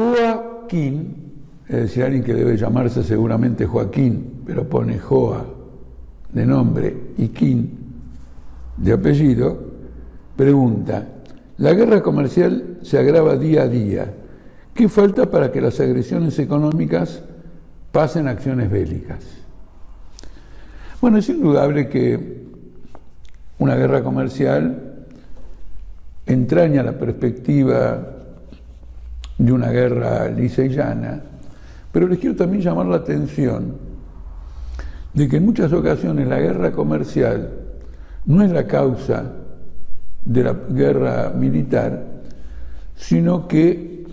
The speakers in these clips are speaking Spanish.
Joaquín, es decir, alguien que debe llamarse seguramente Joaquín, pero pone Joa de nombre y Quín de apellido, pregunta, la guerra comercial se agrava día a día. ¿Qué falta para que las agresiones económicas pasen a acciones bélicas? Bueno, es indudable que una guerra comercial entraña la perspectiva de una guerra llana, pero les quiero también llamar la atención de que en muchas ocasiones la guerra comercial no es la causa de la guerra militar, sino que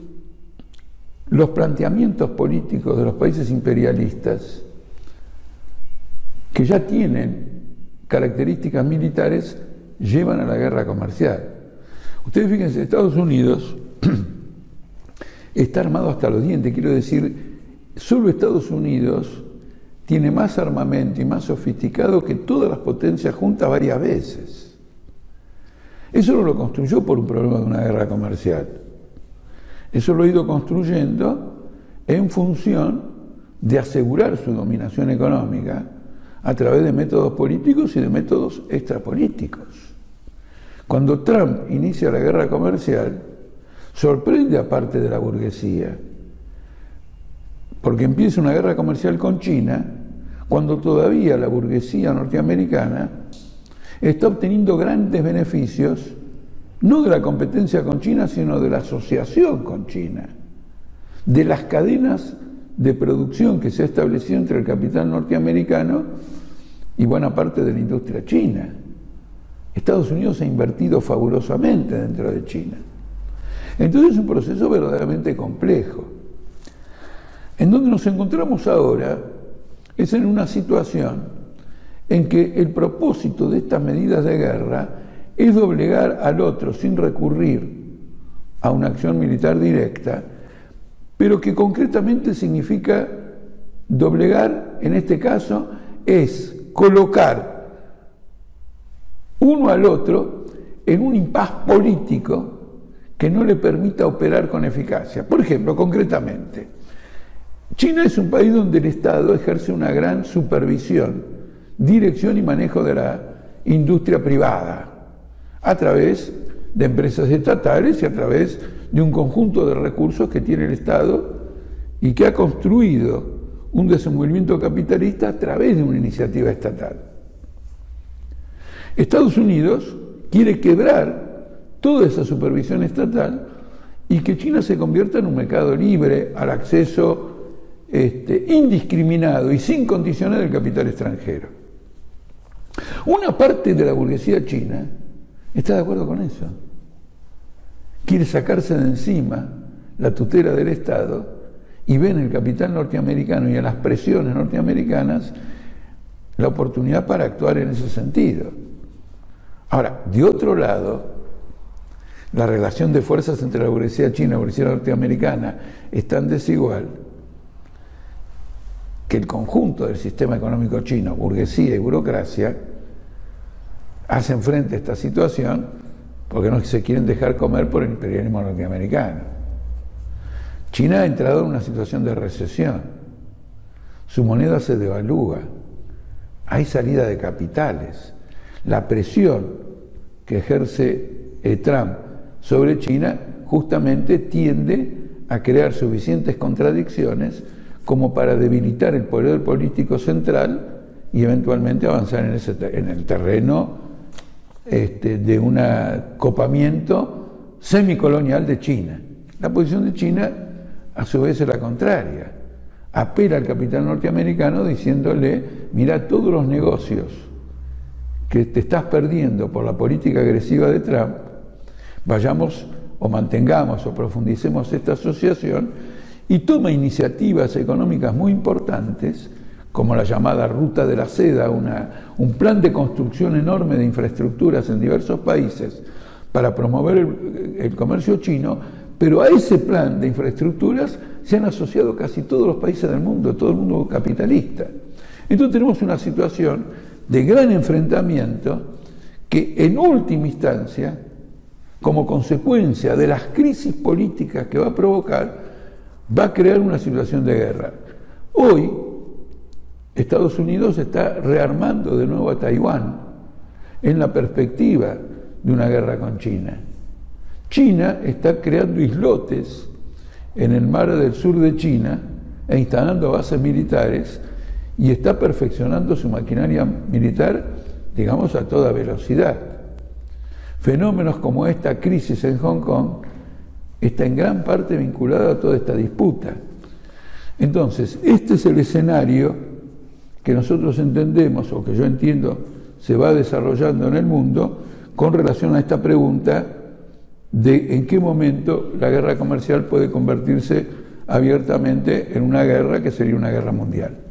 los planteamientos políticos de los países imperialistas, que ya tienen características militares, llevan a la guerra comercial. Ustedes fíjense, Estados Unidos está armado hasta los dientes, quiero decir, solo Estados Unidos tiene más armamento y más sofisticado que todas las potencias juntas varias veces. Eso no lo construyó por un problema de una guerra comercial. Eso lo ha ido construyendo en función de asegurar su dominación económica a través de métodos políticos y de métodos extrapolíticos. Cuando Trump inicia la guerra comercial, sorprende a parte de la burguesía, porque empieza una guerra comercial con China cuando todavía la burguesía norteamericana está obteniendo grandes beneficios, no de la competencia con China, sino de la asociación con China, de las cadenas de producción que se ha establecido entre el capital norteamericano y buena parte de la industria china. Estados Unidos ha invertido fabulosamente dentro de China. Entonces es un proceso verdaderamente complejo. En donde nos encontramos ahora es en una situación en que el propósito de estas medidas de guerra es doblegar al otro sin recurrir a una acción militar directa, pero que concretamente significa doblegar, en este caso, es colocar uno al otro en un impas político que no le permita operar con eficacia. Por ejemplo, concretamente, China es un país donde el Estado ejerce una gran supervisión, dirección y manejo de la industria privada, a través de empresas estatales y a través de un conjunto de recursos que tiene el Estado y que ha construido un desenvolvimiento capitalista a través de una iniciativa estatal. Estados Unidos quiere quebrar toda esa supervisión estatal y que China se convierta en un mercado libre al acceso este, indiscriminado y sin condiciones del capital extranjero. Una parte de la burguesía china está de acuerdo con eso. Quiere sacarse de encima la tutela del Estado y ve en el capital norteamericano y en las presiones norteamericanas la oportunidad para actuar en ese sentido. Ahora, de otro lado, la relación de fuerzas entre la burguesía china y la burguesía norteamericana es tan desigual que el conjunto del sistema económico chino, burguesía y burocracia, hacen frente a esta situación porque no se quieren dejar comer por el imperialismo norteamericano. China ha entrado en una situación de recesión, su moneda se devalúa, hay salida de capitales, la presión que ejerce Trump sobre China justamente tiende a crear suficientes contradicciones como para debilitar el poder político central y eventualmente avanzar en, el terreno este, de un acopamiento semicolonial de China. La posición de China, a su vez, es la contraria. Apela al capital norteamericano diciéndole, mira todos los negocios que te estás perdiendo por la política agresiva de Trump, vayamos o mantengamos o profundicemos esta asociación y toma iniciativas económicas muy importantes, como la llamada Ruta de la Seda, un plan de construcción enorme de infraestructuras en diversos países para promover el, el comercio chino, pero a ese plan de infraestructuras se han asociado casi todos los países del mundo, todo el mundo capitalista. Entonces tenemos una situación de gran enfrentamiento que en última instancia, como consecuencia de las crisis políticas que va a provocar, va a crear una situación de guerra. Hoy, Estados Unidos está rearmando de nuevo a Taiwán en la perspectiva de una guerra con China. China está creando islotes en el mar del sur de China e instalando bases militares y está perfeccionando su maquinaria militar, digamos, a toda velocidad. Fenómenos como esta crisis en Hong Kong está en gran parte vinculada a toda esta disputa. Entonces, este es el escenario que nosotros entendemos, o que yo entiendo se va desarrollando en el mundo, con relación a esta pregunta de en qué momento la guerra comercial puede convertirse abiertamente en una guerra que sería una guerra mundial.